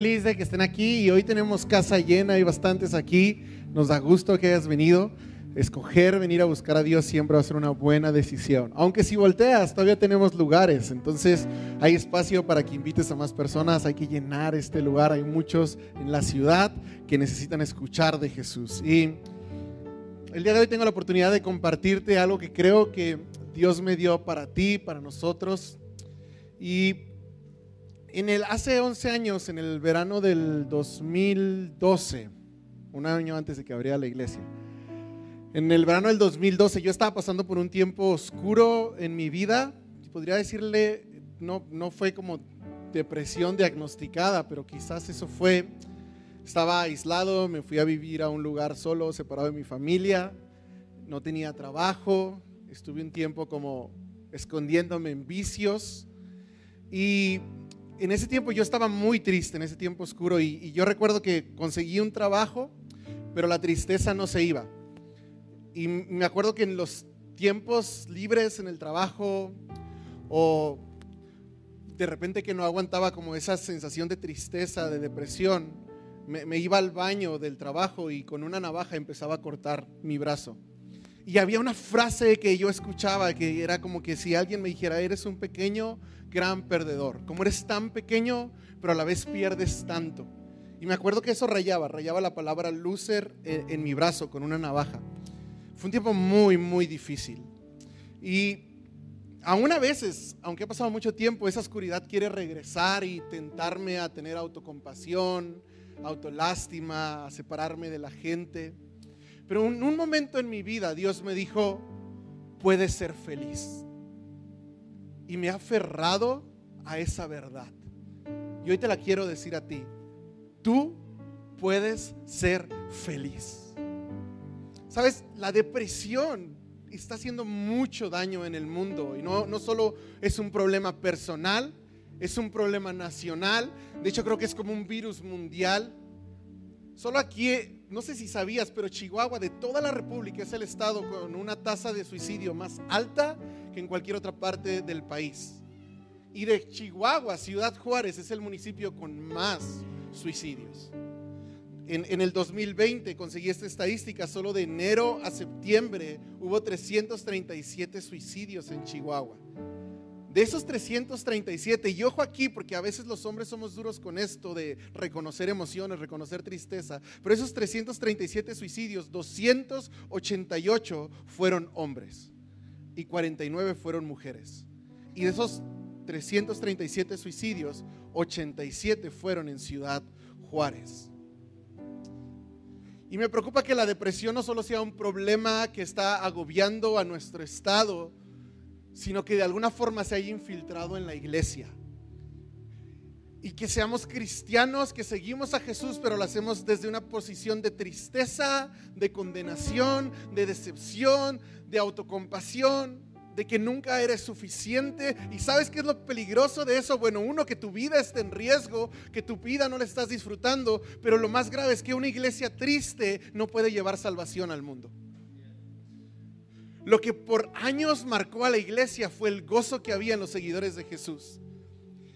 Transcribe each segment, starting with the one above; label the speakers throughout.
Speaker 1: feliz de que estén aquí y hoy tenemos casa llena, hay bastantes aquí. Nos da gusto que hayas venido. Escoger venir a buscar a Dios siempre va a ser una buena decisión. Aunque si volteas, todavía tenemos lugares. Entonces hay espacio para que invites a más personas. Hay que llenar este lugar. Hay muchos en la ciudad que necesitan escuchar de Jesús. Y el día de hoy tengo la oportunidad de compartirte algo que creo que Dios me dio para ti, para nosotros. Y en el, hace 11 años, en el verano del 2012, un año antes de que abriera la iglesia, en el verano del 2012 yo estaba pasando por un tiempo oscuro en mi vida, podría decirle, no, no fue como depresión diagnosticada, pero quizás eso fue, estaba aislado, me fui a vivir a un lugar solo, separado de mi familia, no tenía trabajo, estuve un tiempo como escondiéndome en vicios y en ese tiempo yo estaba muy triste, en ese tiempo oscuro, y, yo recuerdo que conseguí un trabajo, pero la tristeza no se iba. Y me acuerdo que en los tiempos libres en el trabajo, o de repente que no aguantaba como esa sensación de tristeza, de depresión, me, iba al baño del trabajo y con una navaja empezaba a cortar mi brazo. Y había una frase que yo escuchaba que era como que si alguien me dijera, eres un pequeño gran perdedor. Como eres tan pequeño, pero a la vez pierdes tanto. Y me acuerdo que eso rayaba, rayaba la palabra loser en, mi brazo con una navaja. Fue un tiempo muy, muy difícil. Y aún a veces, aunque ha pasado mucho tiempo, esa oscuridad quiere regresar y tentarme a tener autocompasión, autolástima, a separarme de la gente. Pero en un momento en mi vida Dios me dijo, puedes ser feliz y me ha aferrado a esa verdad. Y hoy te la quiero decir a ti. Tú puedes ser feliz. Sabes, la depresión está haciendo mucho daño en el mundo y no, no solo es un problema personal, es un problema nacional. De hecho, creo que es como un virus mundial. Solo aquí, no sé si sabías, pero Chihuahua de toda la República es el estado con una tasa de suicidio más alta que en cualquier otra parte del país. Y de Chihuahua, Ciudad Juárez es el municipio con más suicidios. En, el 2020 conseguí esta estadística, solo de enero a septiembre hubo 337 suicidios en Chihuahua. De esos 337, y ojo aquí, porque a veces los hombres somos duros con esto de reconocer emociones, reconocer tristeza, pero esos 337 suicidios, 288 fueron hombres y 49 fueron mujeres. Y de esos 337 suicidios, 87 fueron en Ciudad Juárez. Y me preocupa que la depresión no solo sea un problema que está agobiando a nuestro estado, sino que de alguna forma se haya infiltrado en la iglesia. Y que seamos cristianos, que seguimos a Jesús, pero lo hacemos desde una posición de tristeza, de condenación, de decepción, de autocompasión, de que nunca eres suficiente. ¿Y sabes qué es lo peligroso de eso? Bueno, uno, que tu vida está en riesgo, que tu vida no la estás disfrutando, pero lo más grave es que una iglesia triste no puede llevar salvación al mundo. Lo que por años marcó a la iglesia fue el gozo que había en los seguidores de Jesús.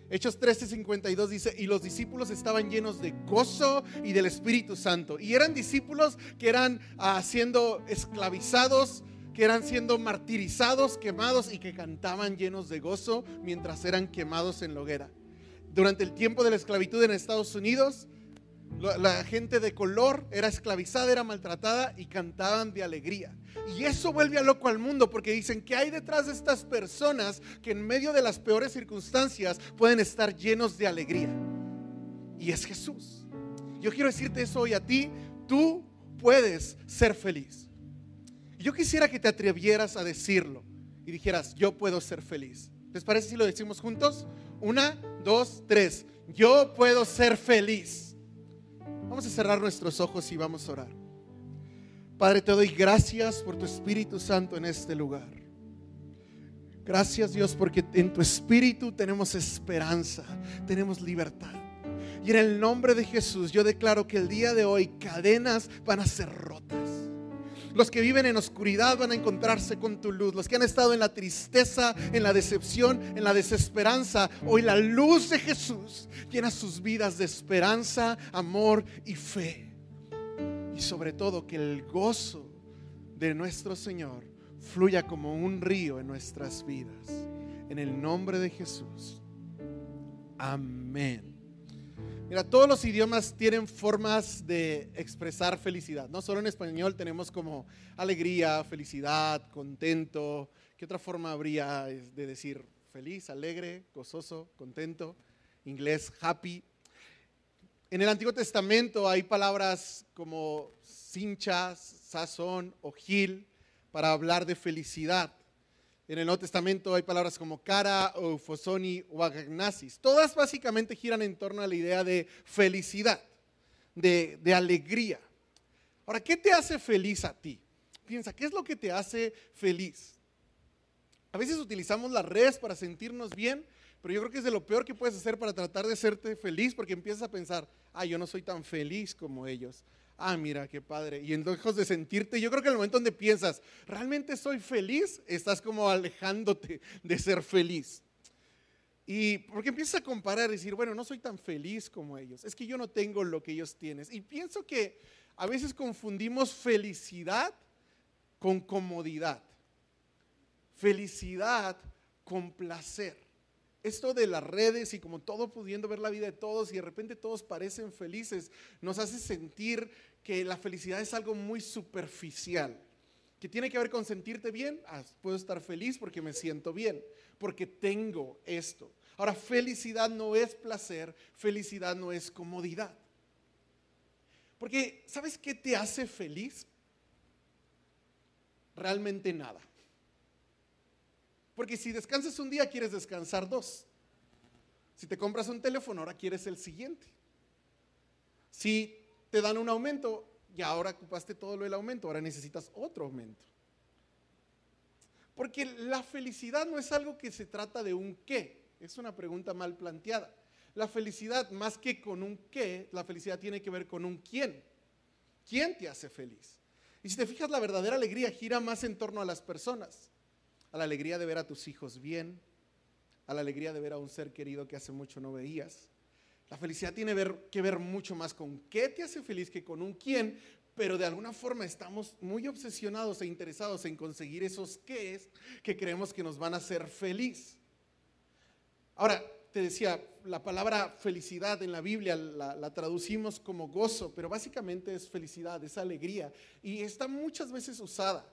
Speaker 1: Hechos 13:52 dice, y los discípulos estaban llenos de gozo y del Espíritu Santo. Y eran discípulos que eran ah, siendo esclavizados, que eran siendo martirizados, quemados y que cantaban llenos de gozo mientras eran quemados en la hoguera. Durante el tiempo de la esclavitud en Estados Unidos, la gente de color era esclavizada, era maltratada y cantaban de alegría. Y eso vuelve a loco al mundo porque dicen que hay detrás de estas personas que en medio de las peores circunstancias pueden estar llenos de alegría. Y es Jesús. Yo quiero decirte eso hoy a ti, tú puedes ser feliz. Yo quisiera que te atrevieras a decirlo y dijeras, yo puedo ser feliz. ¿Les parece si lo decimos juntos? Una, dos, tres. Yo puedo ser feliz. Vamos a cerrar nuestros ojos y vamos a orar. Padre, te doy gracias por tu Espíritu Santo en este lugar. Gracias Dios porque en tu Espíritu tenemos esperanza, tenemos libertad. Y en el nombre de Jesús yo declaro que el día de hoy cadenas van a ser rotas Los que viven en oscuridad van a encontrarse con tu luz. Los que han estado en la tristeza, en la decepción, en la desesperanza, hoy la luz de Jesús llena sus vidas de esperanza, amor y fe. Y sobre todo que el gozo de nuestro Señor fluya como un río en nuestras vidas. En el nombre de Jesús. Amén. Mira, todos los idiomas tienen formas de expresar felicidad. No solo en español tenemos como alegría, felicidad, contento. ¿Qué otra forma habría de decir feliz, alegre, gozoso, contento? Inglés, happy. En el Antiguo Testamento hay palabras como cincha, sazón o gil para hablar de felicidad. En el Nuevo Testamento hay palabras como cara, eufosoni o agnasis. Todas básicamente giran en torno a la idea de felicidad, de, de alegría. Ahora, ¿qué te hace feliz a ti? Piensa, ¿qué es lo que te hace feliz? A veces utilizamos las redes para sentirnos bien, pero yo creo que es de lo peor que puedes hacer para tratar de hacerte feliz, porque empiezas a pensar, ah, yo no soy tan feliz como ellos ah, mira, qué padre. Y en lejos de sentirte, yo creo que el momento donde piensas, ¿realmente soy feliz? Estás como alejándote de ser feliz. Y porque empiezas a comparar y decir, bueno, no soy tan feliz como ellos. Es que yo no tengo lo que ellos tienen. Y pienso que a veces confundimos felicidad con comodidad. Felicidad con placer esto de las redes y como todo pudiendo ver la vida de todos y de repente todos parecen felices, nos hace sentir que la felicidad es algo muy superficial, que tiene que ver con sentirte bien. Ah, puedo estar feliz porque me siento bien, porque tengo esto. Ahora, felicidad no es placer, felicidad no es comodidad. Porque, ¿sabes qué te hace feliz? Realmente nada. Porque si descansas un día, quieres descansar dos. Si te compras un teléfono, ahora quieres el siguiente. Si te dan un aumento, y ahora ocupaste todo lo del aumento, ahora necesitas otro aumento. Porque la felicidad no es algo que se trata de un qué, es una pregunta mal planteada. La felicidad, más que con un qué, la felicidad tiene que ver con un quién. ¿Quién te hace feliz? Y si te fijas, la verdadera alegría gira más en torno a las personas a la alegría de ver a tus hijos bien, a la alegría de ver a un ser querido que hace mucho no veías. La felicidad tiene que ver mucho más con qué te hace feliz que con un quién, pero de alguna forma estamos muy obsesionados e interesados en conseguir esos qué es que creemos que nos van a hacer feliz. Ahora, te decía, la palabra felicidad en la Biblia la, la, traducimos como gozo, pero básicamente es felicidad, es alegría, y está muchas veces usada.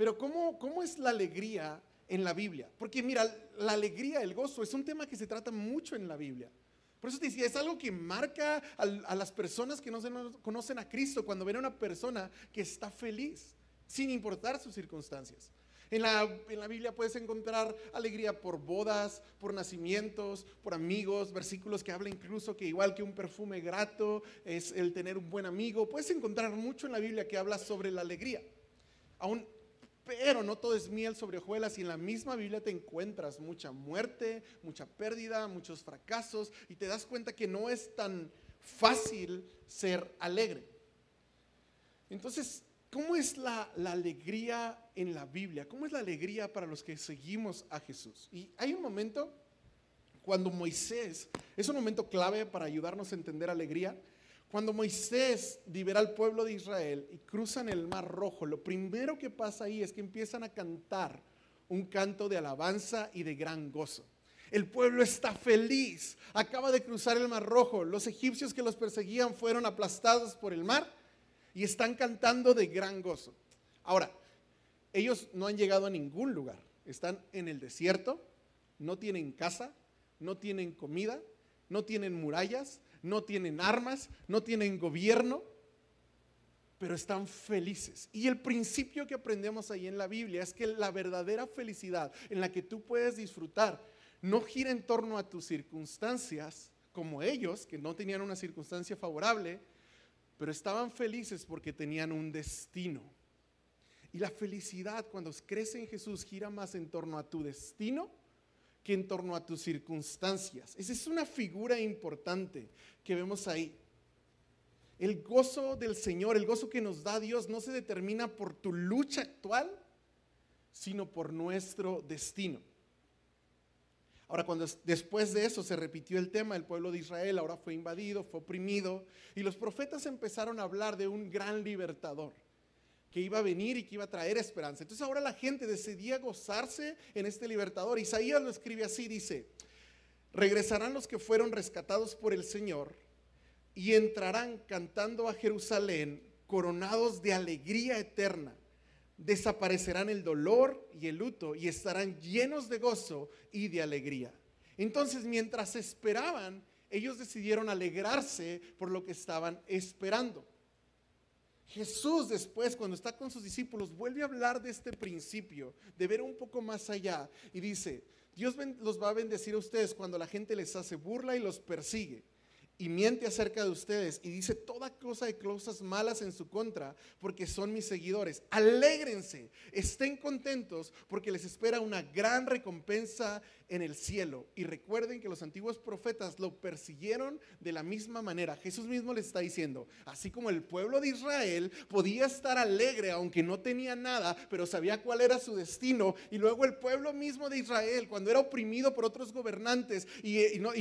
Speaker 1: Pero ¿cómo, ¿cómo es la alegría en la Biblia? Porque mira, la alegría, el gozo, es un tema que se trata mucho en la Biblia. Por eso te decía, es algo que marca a, las personas que no, se, conocen a Cristo cuando ven a una persona que está feliz, sin importar sus circunstancias. En la, en la, Biblia puedes encontrar alegría por bodas, por nacimientos, por amigos, versículos que hablan incluso que igual que un perfume grato es el tener un buen amigo. Puedes encontrar mucho en la Biblia que habla sobre la alegría. Aún pero no todo es miel sobre hojuelas y en la misma Biblia te encuentras mucha muerte, mucha pérdida, muchos fracasos y te das cuenta que no es tan fácil ser alegre. Entonces, ¿cómo es la, la alegría en la Biblia? ¿Cómo es la alegría para los que seguimos a Jesús? Y hay un momento cuando Moisés, es un momento clave para ayudarnos a entender alegría, cuando Moisés libera al pueblo de Israel y cruzan el Mar Rojo, lo primero que pasa ahí es que empiezan a cantar un canto de alabanza y de gran gozo. El pueblo está feliz, acaba de cruzar el Mar Rojo, los egipcios que los perseguían fueron aplastados por el mar y están cantando de gran gozo. Ahora, ellos no han llegado a ningún lugar, están en el desierto, no tienen casa, no tienen comida, no tienen murallas, no tienen armas, no tienen gobierno, pero están felices. Y el principio que aprendemos ahí en la Biblia es que la verdadera felicidad en la que tú puedes disfrutar no gira en torno a tus circunstancias, como ellos, que no tenían una circunstancia favorable, pero estaban felices porque tenían un destino. Y la felicidad cuando crece en Jesús gira más en torno a tu destino que en torno a tus circunstancias. Esa es una figura importante que vemos ahí. El gozo del Señor, el gozo que nos da Dios, no se determina por tu lucha actual, sino por nuestro destino. Ahora, cuando después de eso se repitió el tema, el pueblo de Israel ahora fue invadido, fue oprimido, y los profetas empezaron a hablar de un gran libertador que iba a venir y que iba a traer esperanza. Entonces ahora la gente decidía gozarse en este libertador. Isaías lo escribe así, dice, regresarán los que fueron rescatados por el Señor y entrarán cantando a Jerusalén coronados de alegría eterna desaparecerán el dolor y el luto y estarán llenos de gozo y de alegría. Entonces, mientras esperaban, ellos decidieron alegrarse por lo que estaban esperando. Jesús después, cuando está con sus discípulos, vuelve a hablar de este principio, de ver un poco más allá, y dice, Dios los va a bendecir a ustedes cuando la gente les hace burla y los persigue y miente acerca de ustedes y dice toda cosa de cosas malas en su contra porque son mis seguidores. Alégrense, estén contentos porque les espera una gran recompensa en el cielo. Y recuerden que los antiguos profetas lo persiguieron de la misma manera. Jesús mismo les está diciendo, así como el pueblo de Israel podía estar alegre aunque no tenía nada, pero sabía cuál era su destino. Y luego el pueblo mismo de Israel, cuando era oprimido por otros gobernantes y,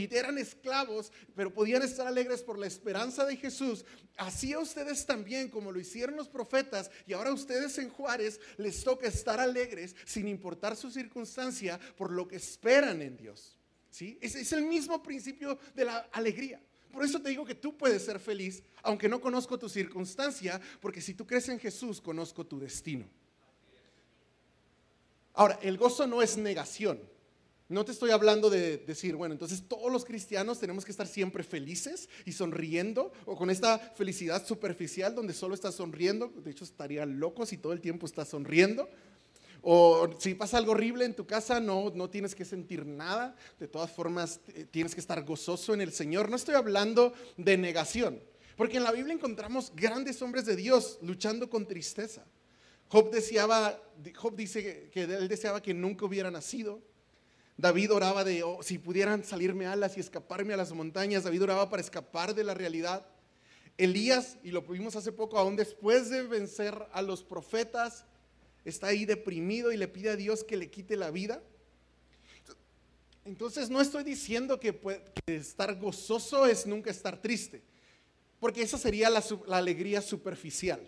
Speaker 1: eran esclavos, pero podían estar alegres por la esperanza de Jesús, así a ustedes también, como lo hicieron los profetas, y ahora a ustedes en Juárez les toca estar alegres sin importar su circunstancia por lo que esperan en Dios. ¿sí? Es, es el mismo principio de la alegría. Por eso te digo que tú puedes ser feliz, aunque no conozco tu circunstancia, porque si tú crees en Jesús, conozco tu destino. Ahora, el gozo no es negación. No te estoy hablando de decir, bueno, entonces todos los cristianos tenemos que estar siempre felices y sonriendo, o con esta felicidad superficial donde solo estás sonriendo. De hecho, estaría loco si todo el tiempo estás sonriendo. O si pasa algo horrible en tu casa, no, no tienes que sentir nada. De todas formas, tienes que estar gozoso en el Señor. No estoy hablando de negación, porque en la Biblia encontramos grandes hombres de Dios luchando con tristeza. Job, deseaba, Job dice que él deseaba que nunca hubiera nacido. David oraba de, oh, si pudieran salirme alas y escaparme a las montañas. David oraba para escapar de la realidad. Elías, y lo vimos hace poco, aún después de vencer a los profetas, está ahí deprimido y le pide a Dios que le quite la vida. Entonces no estoy diciendo que, estar gozoso es nunca estar triste, porque esa sería la, alegría superficial.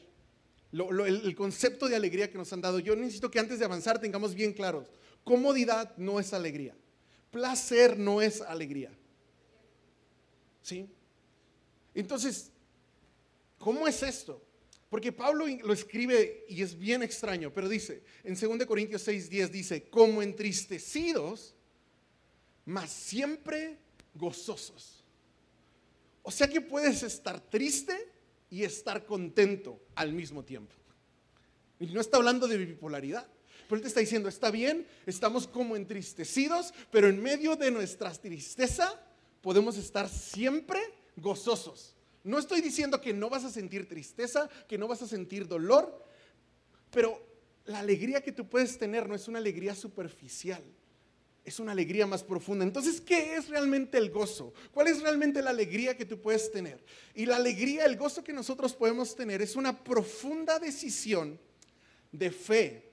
Speaker 1: el, concepto de alegría que nos han dado, yo necesito que antes de avanzar tengamos bien claros, comodidad no es alegría, placer no es alegría. ¿Sí? Entonces, ¿cómo es esto? Porque Pablo lo escribe y es bien extraño, pero dice, en 2 Corintios 6, 10 dice, como entristecidos, mas siempre gozosos. O sea que puedes estar triste y estar contento al mismo tiempo. Y no está hablando de bipolaridad. Pero él te está diciendo, está bien, estamos como entristecidos, pero en medio de nuestra tristeza podemos estar siempre gozosos. No estoy diciendo que no vas a sentir tristeza, que no vas a sentir dolor, pero la alegría que tú puedes tener no es una alegría superficial, es una alegría más profunda. Entonces, ¿qué es realmente el gozo? ¿Cuál es realmente la alegría que tú puedes tener? Y la alegría, el gozo que nosotros podemos tener es una profunda decisión de fe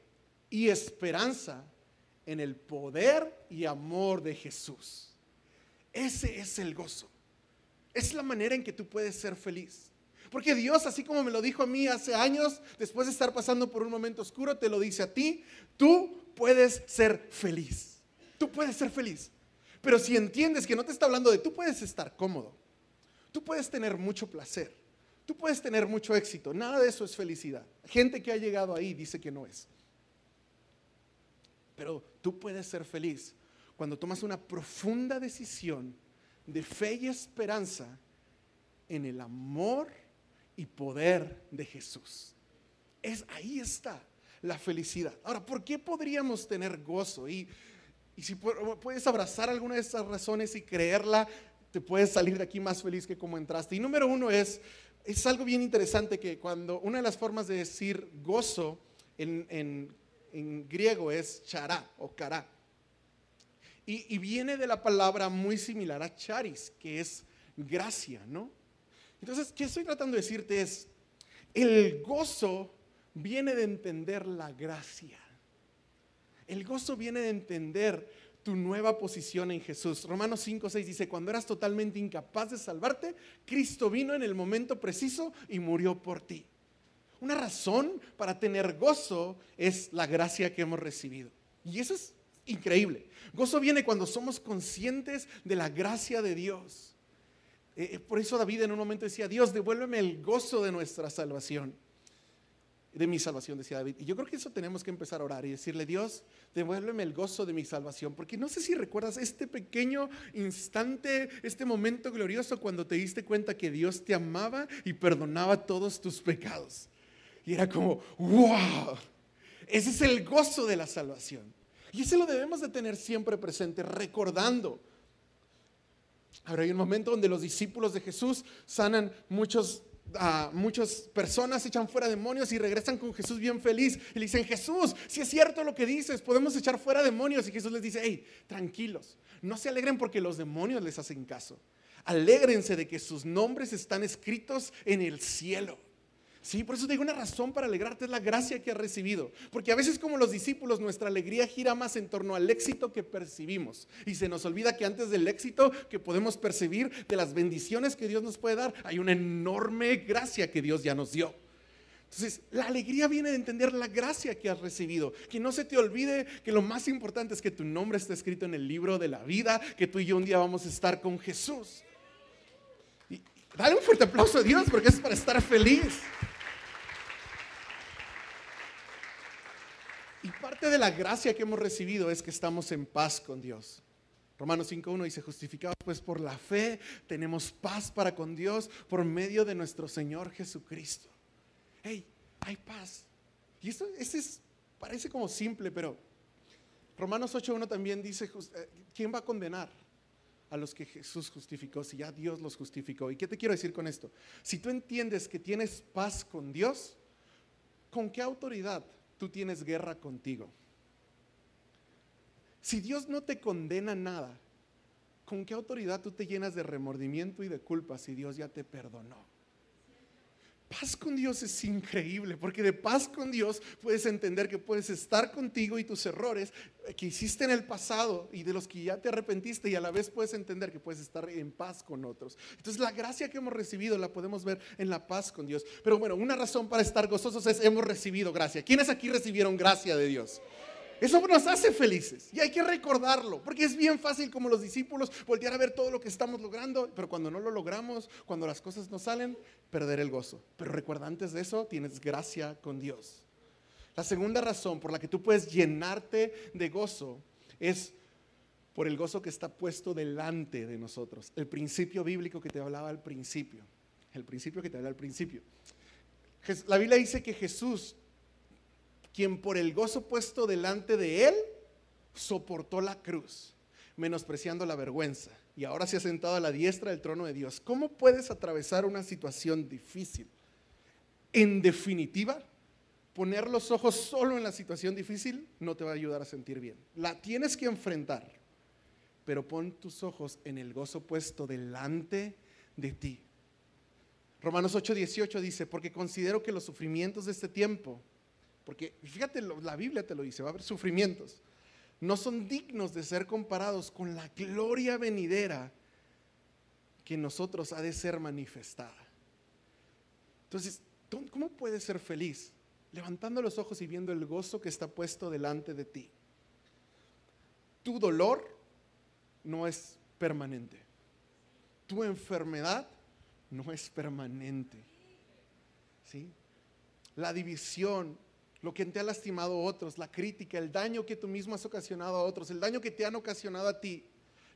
Speaker 1: y esperanza en el poder y amor de Jesús. Ese es el gozo. Es la manera en que tú puedes ser feliz. Porque Dios, así como me lo dijo a mí hace años, después de estar pasando por un momento oscuro, te lo dice a ti, tú puedes ser feliz. Tú puedes ser feliz. Pero si entiendes que no te está hablando de tú puedes estar cómodo, tú puedes tener mucho placer, tú puedes tener mucho éxito, nada de eso es felicidad. Gente que ha llegado ahí dice que no es. Pero tú puedes ser feliz cuando tomas una profunda decisión de fe y esperanza en el amor y poder de Jesús. Es ahí está la felicidad. Ahora, ¿por qué podríamos tener gozo? Y, si puedes abrazar alguna de estas razones y creerla, te puedes salir de aquí más feliz que como entraste. Y número uno es, es algo bien interesante que cuando una de las formas de decir gozo en, en, en griego es chará o cará. Y, viene de la palabra muy similar a charis, que es gracia, ¿no?
Speaker 2: Entonces, ¿qué estoy tratando de decirte es, el gozo viene de entender la gracia. El gozo viene de entender tu nueva posición en Jesús. Romanos 5, 6 dice, cuando eras totalmente incapaz de salvarte, Cristo vino en el momento preciso y murió por ti. Una razón para tener gozo es la gracia que hemos recibido. Y eso es increíble. Gozo viene cuando somos conscientes de la gracia de Dios. Eh, eh, por eso David en un momento decía, Dios, devuélveme el gozo de nuestra salvación de mi salvación, decía David. Y yo creo que eso tenemos que empezar a orar y decirle, Dios, devuélveme el gozo de mi salvación. Porque no sé si recuerdas este pequeño instante, este momento glorioso cuando te diste cuenta que Dios te amaba y perdonaba todos tus pecados. Y era como, wow, ese es el gozo de la salvación. Y ese lo debemos de tener siempre presente, recordando. Ahora hay un momento donde los discípulos de Jesús sanan muchos muchas personas echan fuera demonios y regresan con Jesús bien feliz y le dicen, Jesús, si es cierto lo que dices, podemos echar fuera demonios. Y Jesús les dice, hey, tranquilos, no se alegren porque los demonios les hacen caso. Alégrense de que sus nombres están escritos en el cielo. Sí, por eso te digo una razón para alegrarte es la gracia que has recibido. Porque a veces como los discípulos nuestra alegría gira más en torno al éxito que percibimos. Y se nos olvida que antes del éxito que podemos percibir de las bendiciones que Dios nos puede dar, hay una enorme gracia que Dios ya nos dio. Entonces, la alegría viene de entender la gracia que has recibido. Que no se te olvide que lo más importante es que tu nombre está escrito en el libro de la vida, que tú y yo un día vamos a estar con Jesús. Dale un fuerte aplauso a Dios porque es para estar feliz. Y parte de la gracia que hemos recibido es que estamos en paz con Dios. Romanos 5.1 dice, justificados pues por la fe, tenemos paz para con Dios por medio de nuestro Señor Jesucristo. Hey, hay paz. Y esto, es, parece como simple, pero Romanos 8.1 también dice, eh, ¿quién va a condenar? A los que Jesús justificó, si ya Dios los justificó. ¿Y qué te quiero decir con esto? Si tú entiendes que tienes paz con Dios, ¿con qué autoridad tú tienes guerra contigo. Si Dios no te condena nada, ¿con qué autoridad tú te llenas de remordimiento y de culpa si Dios ya te perdonó? Paz con Dios es increíble, porque de paz con Dios puedes entender que puedes estar contigo y tus errores que hiciste en el pasado y de los que ya te arrepentiste y a la vez puedes entender que puedes estar en paz con otros. Entonces la gracia que hemos recibido la podemos ver en la paz con Dios. Pero bueno, una razón para estar gozosos es hemos recibido gracia. ¿Quiénes aquí recibieron gracia de Dios? Eso nos hace felices y hay que recordarlo, porque es bien fácil como los discípulos voltear a ver todo lo que estamos logrando, pero cuando no lo logramos, cuando las cosas no salen, perder el gozo. Pero recuerda, antes de eso tienes gracia con Dios. La segunda razón por la que tú puedes llenarte de gozo es por el gozo que está puesto delante de nosotros. El principio bíblico que te hablaba al principio. El principio que te hablaba al principio. La Biblia dice que Jesús quien por el gozo puesto delante de él soportó la cruz, menospreciando la vergüenza, y ahora se ha sentado a la diestra del trono de Dios. ¿Cómo puedes atravesar una situación difícil? En definitiva, poner los ojos solo en la situación difícil no te va a ayudar a sentir bien. La tienes que enfrentar, pero pon tus ojos en el gozo puesto delante de ti. Romanos 8:18 dice, porque considero que los sufrimientos de este tiempo porque fíjate, la Biblia te lo dice, va a haber sufrimientos. No son dignos de ser comparados con la gloria venidera que en nosotros ha de ser manifestada. Entonces, ¿cómo puedes ser feliz? Levantando los ojos y viendo el gozo que está puesto delante de ti. Tu dolor no es permanente. Tu enfermedad no es permanente. ¿Sí? La división, lo que te ha lastimado a otros, la crítica, el daño que tú mismo has ocasionado a otros, el daño que te han ocasionado a ti,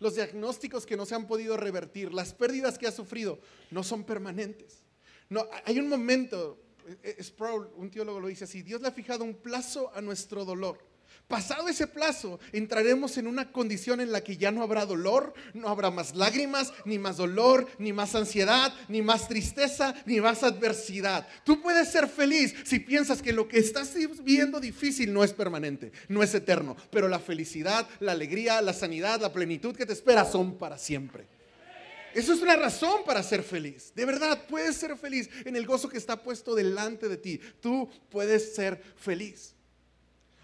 Speaker 2: los diagnósticos que no se han podido revertir, las pérdidas que has sufrido, no son permanentes. No, hay un momento, eh, eh, Sproul, un teólogo lo dice así, Dios le ha fijado un plazo a nuestro dolor Pasado ese plazo, entraremos en una condición en la que ya no habrá dolor, no habrá más lágrimas, ni más dolor, ni más ansiedad, ni más tristeza, ni más adversidad. Tú puedes ser feliz si piensas que lo que estás viendo difícil no es permanente, no es eterno, pero la felicidad, la alegría, la sanidad, la plenitud que te espera son para siempre. Eso es una razón para ser feliz. De verdad, puedes ser feliz en el gozo que está puesto delante de ti. Tú puedes ser feliz.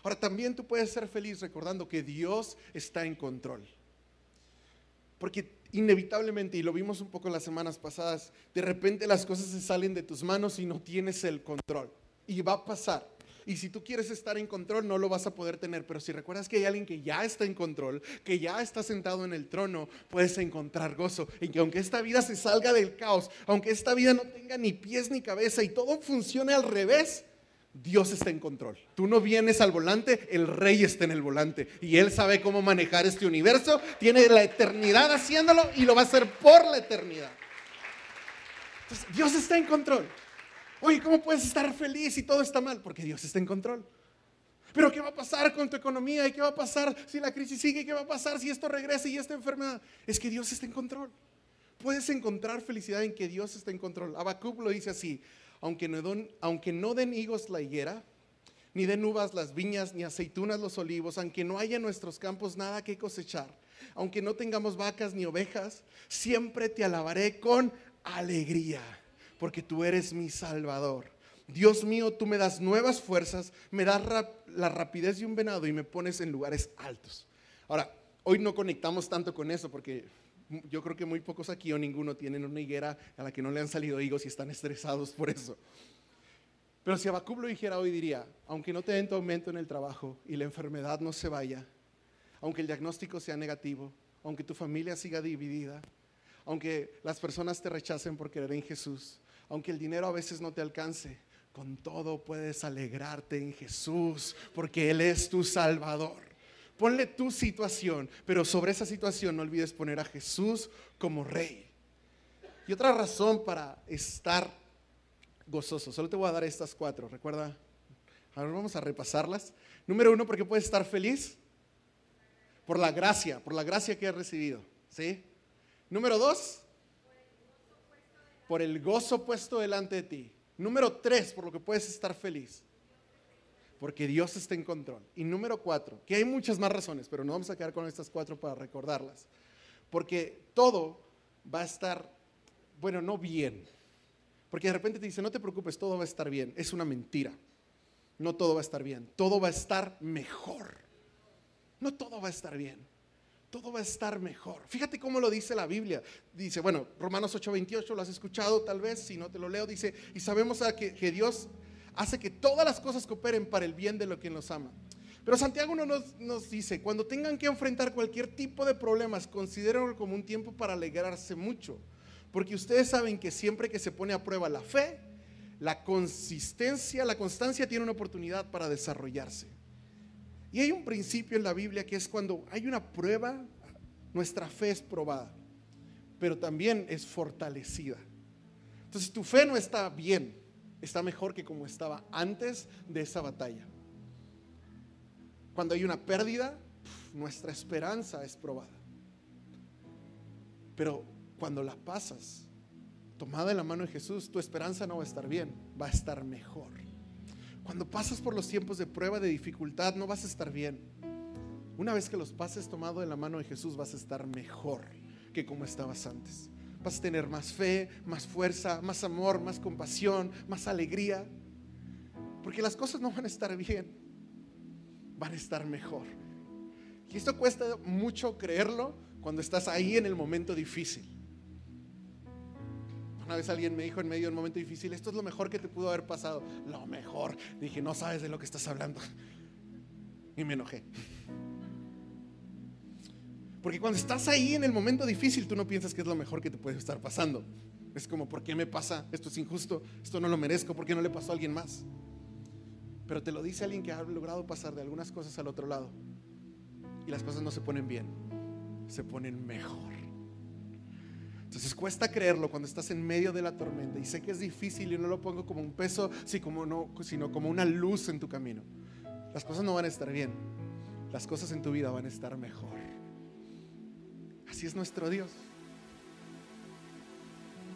Speaker 2: Ahora, también tú puedes ser feliz recordando que Dios está en control. Porque inevitablemente, y lo vimos un poco en las semanas pasadas, de repente las cosas se salen de tus manos y no tienes el control. Y va a pasar. Y si tú quieres estar en control, no lo vas a poder tener. Pero si recuerdas que hay alguien que ya está en control, que ya está sentado en el trono, puedes encontrar gozo. Y que aunque esta vida se salga del caos, aunque esta vida no tenga ni pies ni cabeza y todo funcione al revés, Dios está en control. Tú no vienes al volante, el rey está en el volante. Y Él sabe cómo manejar este universo. Tiene la eternidad haciéndolo y lo va a hacer por la eternidad. Entonces, Dios está en control. Oye, ¿cómo puedes estar feliz si todo está mal? Porque Dios está en control. Pero ¿qué va a pasar con tu economía? ¿Y qué va a pasar si la crisis sigue? ¿Qué va a pasar si esto regresa y esta enfermedad? Es que Dios está en control. Puedes encontrar felicidad en que Dios está en control. Habacuc lo dice así, aunque no, den higos la higuera, ni den uvas las viñas, ni aceitunas los olivos, aunque no haya en nuestros campos nada que cosechar, aunque no tengamos vacas ni ovejas, siempre te alabaré con alegría porque tú eres mi Salvador. Dios mío, tú me das nuevas fuerzas, me das la rapidez de un venado y me pones en lugares altos. Ahora, hoy no conectamos tanto con eso porque yo creo que muy pocos aquí o ninguno tienen una higuera a la que no le han salido higos y están estresados por eso. Pero si Abacub lo dijera hoy diría, aunque no te den tu aumento en el trabajo y la enfermedad no se vaya, aunque el diagnóstico sea negativo, aunque tu familia siga dividida, aunque las personas te rechacen por creer en Jesús, aunque el dinero a veces no te alcance, con todo puedes alegrarte en Jesús, porque Él es tu Salvador. Ponle tu situación, pero sobre esa situación no olvides poner a Jesús como Rey. Y otra razón para estar gozoso, solo te voy a dar estas cuatro, recuerda, ahora vamos a repasarlas. Número uno, porque puedes estar feliz por la gracia, por la gracia que has recibido. ¿sí? Número dos, por el gozo puesto delante de ti. Número tres, por lo que puedes estar feliz. Porque Dios está en control. Y número cuatro, que hay muchas más razones, pero no vamos a quedar con estas cuatro para recordarlas. Porque todo va a estar, bueno, no bien. Porque de repente te dice, no te preocupes, todo va a estar bien. Es una mentira. No todo va a estar bien. Todo va a estar mejor. No todo va a estar bien todo va a estar mejor. Fíjate cómo lo dice la Biblia. Dice, bueno, Romanos 8:28 lo has escuchado tal vez, si no te lo leo, dice, y sabemos que, que, Dios hace que todas las cosas cooperen para el bien de lo que nos ama. Pero Santiago nos, nos dice, cuando tengan que enfrentar cualquier tipo de problemas, considérenlo como un tiempo para alegrarse mucho, porque ustedes saben que siempre que se pone a prueba la fe, la consistencia, la constancia tiene una oportunidad para desarrollarse. Y hay un principio en la Biblia que es cuando hay una prueba, nuestra fe es probada, pero también es fortalecida. Entonces tu fe no está bien, está mejor que como estaba antes de esa batalla. Cuando hay una pérdida, nuestra esperanza es probada. Pero cuando la pasas, tomada en la mano de Jesús, tu esperanza no va a estar bien, va a estar mejor. Cuando pasas por los tiempos de prueba, de dificultad, no vas a estar bien. Una vez que los pases tomado de la mano de Jesús, vas a estar mejor que como estabas antes. Vas a tener más fe, más fuerza, más amor, más compasión, más alegría. Porque las cosas no van a estar bien, van a estar mejor. Y esto cuesta mucho creerlo cuando estás ahí en el momento difícil. Una vez alguien me dijo en medio de un momento difícil, esto es lo mejor que te pudo haber pasado. Lo mejor. Dije, no sabes de lo que estás hablando. Y me enojé. Porque cuando estás ahí en el momento difícil, tú no piensas que es lo mejor que te puede estar pasando. Es como, ¿por qué me pasa? Esto es injusto, esto no lo merezco, ¿por qué no le pasó a alguien más? Pero te lo dice alguien que ha logrado pasar de algunas cosas al otro lado. Y las cosas no se ponen bien, se ponen mejor. Entonces cuesta creerlo cuando estás en medio de la tormenta y sé que es difícil y no lo pongo como un peso, sino como una luz en tu camino. Las cosas no van a estar bien, las cosas en tu vida van a estar mejor. Así es nuestro Dios.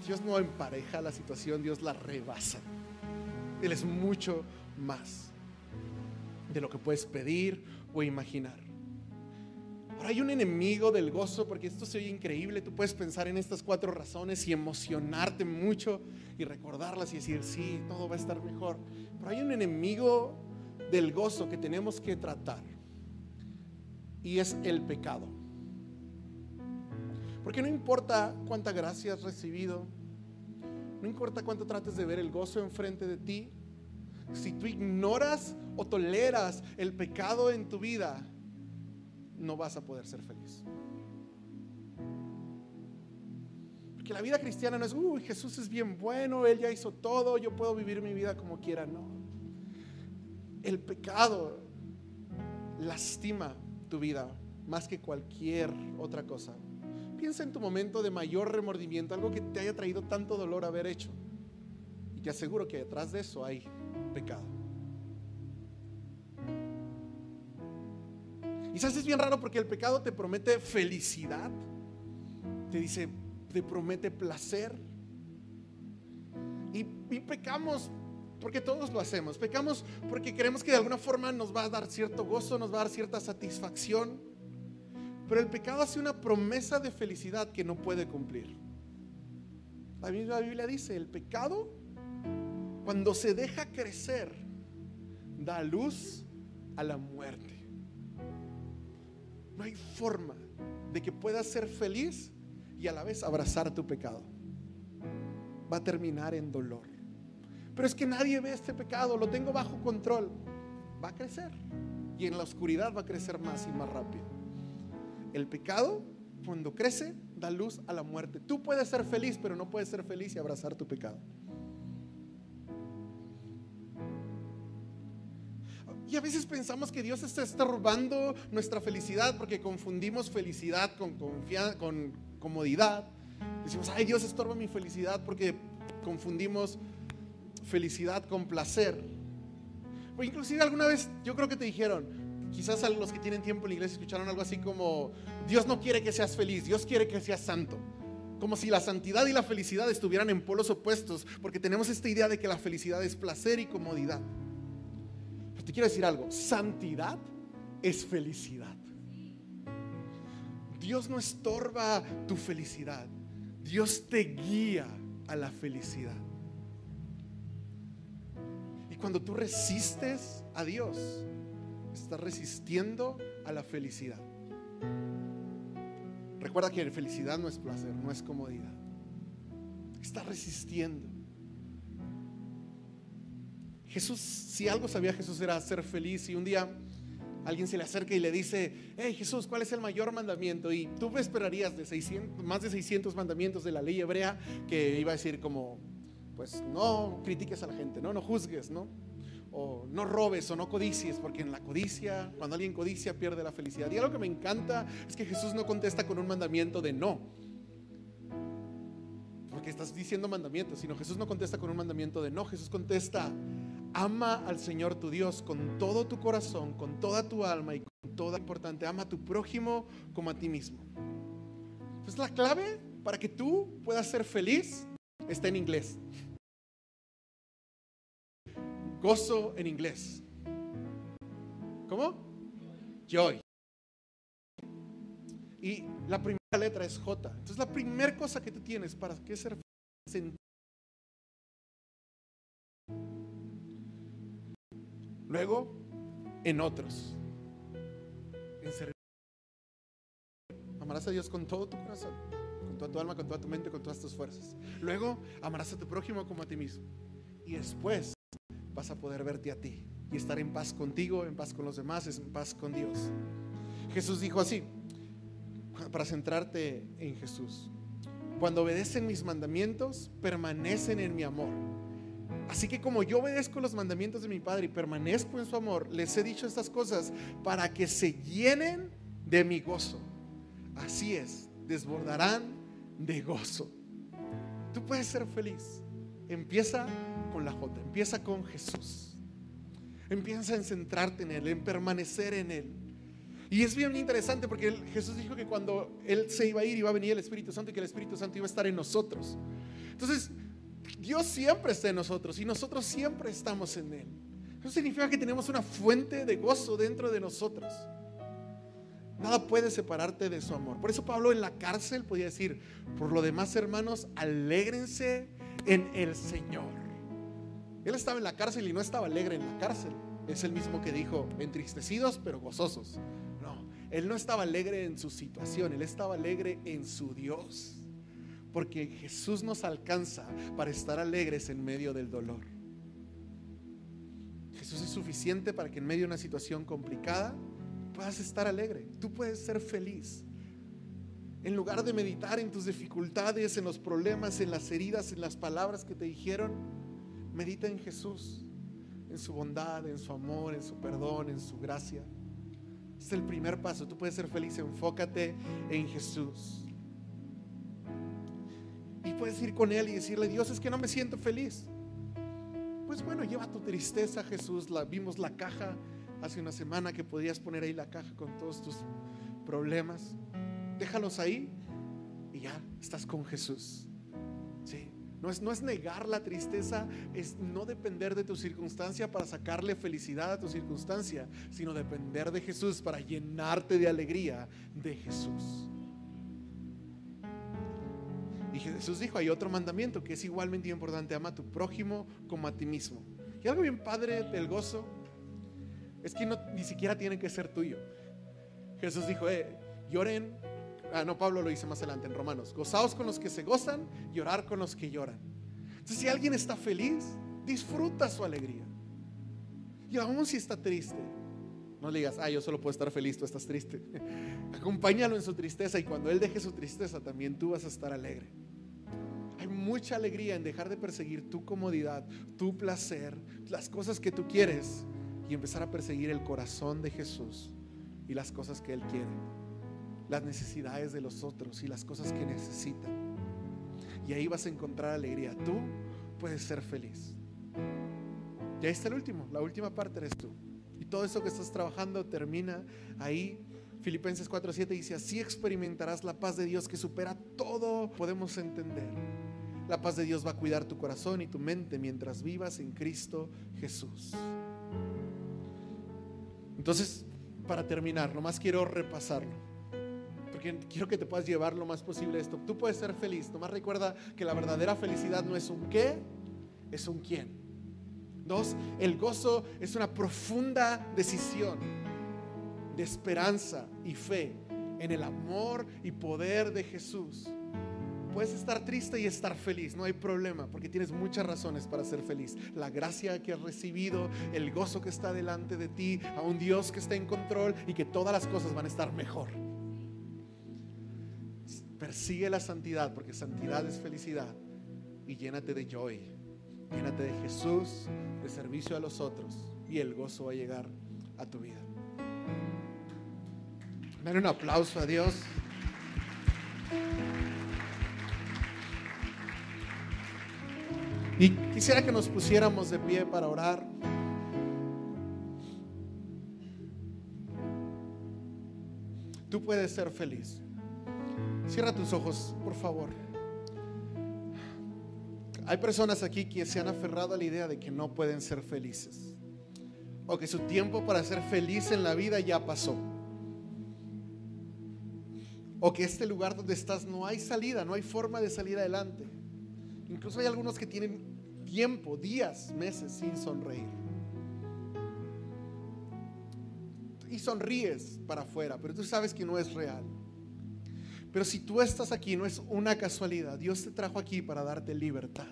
Speaker 2: Dios no empareja la situación, Dios la rebasa. Él es mucho más de lo que puedes pedir o imaginar. Pero hay un enemigo del gozo, porque esto se oye increíble. Tú puedes pensar en estas cuatro razones y emocionarte mucho y recordarlas y decir, sí, todo va a estar mejor. Pero hay un enemigo del gozo que tenemos que tratar. Y es el pecado. Porque no importa cuánta gracia has recibido, no importa cuánto trates de ver el gozo enfrente de ti, si tú ignoras o toleras el pecado en tu vida, no vas a poder ser feliz. Porque la vida cristiana no es, uy, Jesús es bien bueno, Él ya hizo todo, yo puedo vivir mi vida como quiera. No. El pecado lastima tu vida más que cualquier otra cosa. Piensa en tu momento de mayor remordimiento, algo que te haya traído tanto dolor haber hecho. Y te aseguro que detrás de eso hay pecado. Y es bien raro porque el pecado te promete felicidad, te dice, te promete placer. Y, y, pecamos porque todos lo hacemos. Pecamos porque creemos que de alguna forma nos va a dar cierto gozo, nos va a dar cierta satisfacción. Pero el pecado hace una promesa de felicidad que no puede cumplir. La misma Biblia dice, el pecado, cuando se deja crecer, da luz a la muerte. No hay forma de que puedas ser feliz y a la vez abrazar tu pecado. Va a terminar en dolor. Pero es que nadie ve este pecado, lo tengo bajo control. Va a crecer. Y en la oscuridad va a crecer más y más rápido. El pecado, cuando crece, da luz a la muerte. Tú puedes ser feliz, pero no puedes ser feliz y abrazar tu pecado. Y a veces pensamos que Dios está, robando nuestra felicidad porque confundimos felicidad con, con comodidad. Decimos, ay, Dios estorba mi felicidad porque confundimos felicidad con placer. O inclusive alguna vez yo creo que te dijeron, Quizás a los que tienen tiempo en la iglesia escucharon algo así como, Dios no quiere que seas feliz, Dios quiere que seas santo. Como si la santidad y la felicidad estuvieran en polos opuestos, porque tenemos esta idea de que la felicidad es placer y comodidad. Pero te quiero decir algo, santidad es felicidad. Dios no estorba tu felicidad, Dios te guía a la felicidad. Y cuando tú resistes a Dios, Estás resistiendo a la felicidad. Recuerda que la felicidad no es placer, no es comodidad. Estás resistiendo. Jesús, si algo sabía Jesús era ser feliz y un día alguien se le acerca y le dice, hey Jesús, ¿cuál es el mayor mandamiento? Y tú esperarías de 600, más de 600 mandamientos de la ley hebrea que iba a decir como, pues no critiques a la gente, no, no juzgues, ¿no? O no robes o no codicies, porque en la codicia, cuando alguien codicia, pierde la felicidad. Y algo que me encanta es que Jesús no contesta con un mandamiento de no, porque estás diciendo mandamientos, sino Jesús no contesta con un mandamiento de no, Jesús contesta, ama al Señor tu Dios con todo tu corazón, con toda tu alma y con toda importante, ama a tu prójimo como a ti mismo. Entonces la clave para que tú puedas ser feliz está en inglés. Gozo en inglés. ¿Cómo? Joy. Y la primera letra es J. Entonces la primera cosa que tú tienes para que ser feliz Luego, en otros. En servir. Amarás a Dios con todo tu corazón, con toda tu alma, con toda tu mente, con todas tus fuerzas. Luego, amarás a tu prójimo como a ti mismo. Y después, vas a poder verte a ti y estar en paz contigo, en paz con los demás, en paz con Dios. Jesús dijo así, para centrarte en Jesús. Cuando obedecen mis mandamientos, permanecen en mi amor. Así que como yo obedezco los mandamientos de mi Padre y permanezco en su amor, les he dicho estas cosas para que se llenen de mi gozo. Así es, desbordarán de gozo. Tú puedes ser feliz. Empieza con la J, empieza con Jesús. Empieza en centrarte en Él, en permanecer en Él. Y es bien interesante porque Jesús dijo que cuando Él se iba a ir iba a venir el Espíritu Santo y que el Espíritu Santo iba a estar en nosotros. Entonces, Dios siempre está en nosotros y nosotros siempre estamos en Él. Eso significa que tenemos una fuente de gozo dentro de nosotros. Nada puede separarte de su amor. Por eso Pablo en la cárcel podía decir, por lo demás hermanos, alégrense en el Señor. Él estaba en la cárcel y no estaba alegre en la cárcel. Es el mismo que dijo, entristecidos pero gozosos. No, él no estaba alegre en su situación, él estaba alegre en su Dios. Porque Jesús nos alcanza para estar alegres en medio del dolor. Jesús es suficiente para que en medio de una situación complicada puedas estar alegre. Tú puedes ser feliz. En lugar de meditar en tus dificultades, en los problemas, en las heridas, en las palabras que te dijeron, medita en Jesús, en su bondad, en su amor, en su perdón, en su gracia. Es el primer paso. Tú puedes ser feliz. Enfócate en Jesús. Y puedes ir con Él y decirle, Dios, es que no me siento feliz. Pues bueno, lleva tu tristeza, Jesús. La, vimos la caja hace una semana que podías poner ahí la caja con todos tus problemas. Déjalos ahí y ya estás con Jesús. Sí. No es, no es negar la tristeza, es no depender de tu circunstancia para sacarle felicidad a tu circunstancia, sino depender de Jesús para llenarte de alegría de Jesús. Y Jesús dijo, hay otro mandamiento que es igualmente importante, ama a tu prójimo como a ti mismo. Y algo bien padre del gozo es que ni siquiera tiene que ser tuyo. Jesús dijo, eh, lloren. Ah, no, Pablo lo dice más adelante en Romanos. Gozaos con los que se gozan, llorar con los que lloran. Entonces, si alguien está feliz, disfruta su alegría. Y aún si está triste, no le digas, ah, yo solo puedo estar feliz, tú estás triste. Acompáñalo en su tristeza y cuando él deje su tristeza, también tú vas a estar alegre. Hay mucha alegría en dejar de perseguir tu comodidad, tu placer, las cosas que tú quieres y empezar a perseguir el corazón de Jesús y las cosas que Él quiere, las necesidades de los otros y las cosas que necesitan. Y ahí vas a encontrar alegría. Tú puedes ser feliz. Y ahí está el último, la última parte eres tú. Y todo eso que estás trabajando termina ahí. Filipenses 4:7 dice, así experimentarás la paz de Dios que supera todo podemos entender. La paz de Dios va a cuidar tu corazón y tu mente mientras vivas en Cristo Jesús. Entonces, para terminar, nomás quiero repasarlo. Quiero que te puedas llevar lo más posible esto. Tú puedes ser feliz. Nomás recuerda que la verdadera felicidad no es un qué, es un quién. Dos, el gozo es una profunda decisión de esperanza y fe en el amor y poder de Jesús. Puedes estar triste y estar feliz, no hay problema, porque tienes muchas razones para ser feliz. La gracia que has recibido, el gozo que está delante de ti, a un Dios que está en control y que todas las cosas van a estar mejor. Persigue la santidad, porque santidad es felicidad. Y llénate de joy, llénate de Jesús, de servicio a los otros, y el gozo va a llegar a tu vida. Dale un aplauso a Dios. Y quisiera que nos pusiéramos de pie para orar. Tú puedes ser feliz. Cierra tus ojos, por favor. Hay personas aquí que se han aferrado a la idea de que no pueden ser felices. O que su tiempo para ser feliz en la vida ya pasó. O que este lugar donde estás no hay salida, no hay forma de salir adelante. Incluso hay algunos que tienen tiempo, días, meses sin sonreír. Y sonríes para afuera, pero tú sabes que no es real. Pero si tú estás aquí, no es una casualidad. Dios te trajo aquí para darte libertad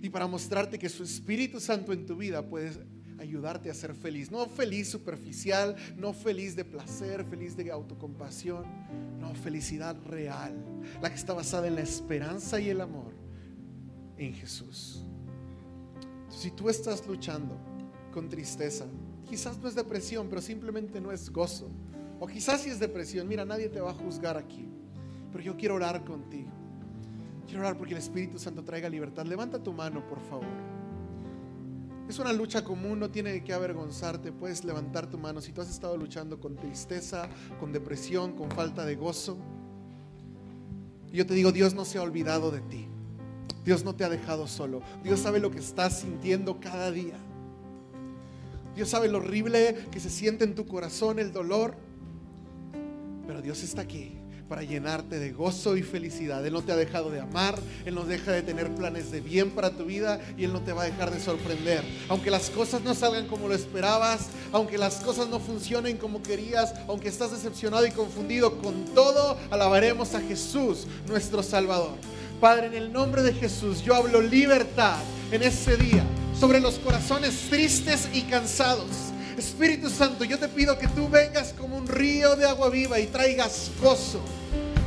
Speaker 2: y para mostrarte que su Espíritu Santo en tu vida puede ayudarte a ser feliz. No feliz superficial, no feliz de placer, feliz de autocompasión. No, felicidad real, la que está basada en la esperanza y el amor en Jesús. Si tú estás luchando con tristeza, quizás no es depresión, pero simplemente no es gozo. O quizás si es depresión, mira, nadie te va a juzgar aquí. Pero yo quiero orar contigo. Quiero orar porque el Espíritu Santo traiga libertad. Levanta tu mano, por favor. Es una lucha común, no tiene que avergonzarte. Puedes levantar tu mano si tú has estado luchando con tristeza, con depresión, con falta de gozo. Y yo te digo, Dios no se ha olvidado de ti. Dios no te ha dejado solo. Dios sabe lo que estás sintiendo cada día. Dios sabe lo horrible que se siente en tu corazón, el dolor. Pero Dios está aquí para llenarte de gozo y felicidad. Él no te ha dejado de amar, Él no deja de tener planes de bien para tu vida y Él no te va a dejar de sorprender. Aunque las cosas no salgan como lo esperabas, aunque las cosas no funcionen como querías, aunque estás decepcionado y confundido, con todo alabaremos a Jesús, nuestro Salvador. Padre, en el nombre de Jesús, yo hablo libertad en ese día sobre los corazones tristes y cansados. Espíritu Santo, yo te pido que tú vengas como un río de agua viva y traigas gozo.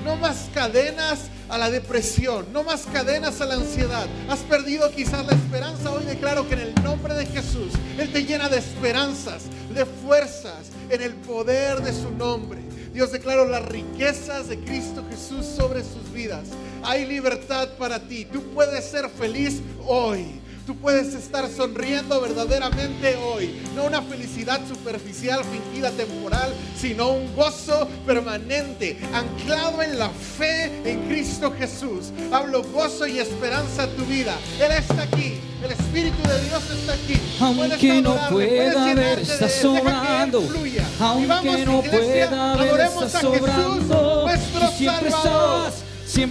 Speaker 2: No más cadenas a la depresión, no más cadenas a la ansiedad. Has perdido quizás la esperanza. Hoy declaro que en el nombre de Jesús, Él te llena de esperanzas, de fuerzas, en el poder de su nombre. Dios declaro las riquezas de Cristo Jesús sobre sus vidas. Hay libertad para ti. Tú puedes ser feliz hoy. Tú puedes estar sonriendo verdaderamente hoy. No una felicidad superficial, fingida, temporal, sino un gozo permanente, anclado en la fe en Cristo Jesús. Hablo gozo y esperanza a tu vida. Él está aquí. El Espíritu de Dios está aquí.
Speaker 3: Aunque no pueda ver, está sobrando. Aunque no pueda ver, está sobrando. Tú siempre estás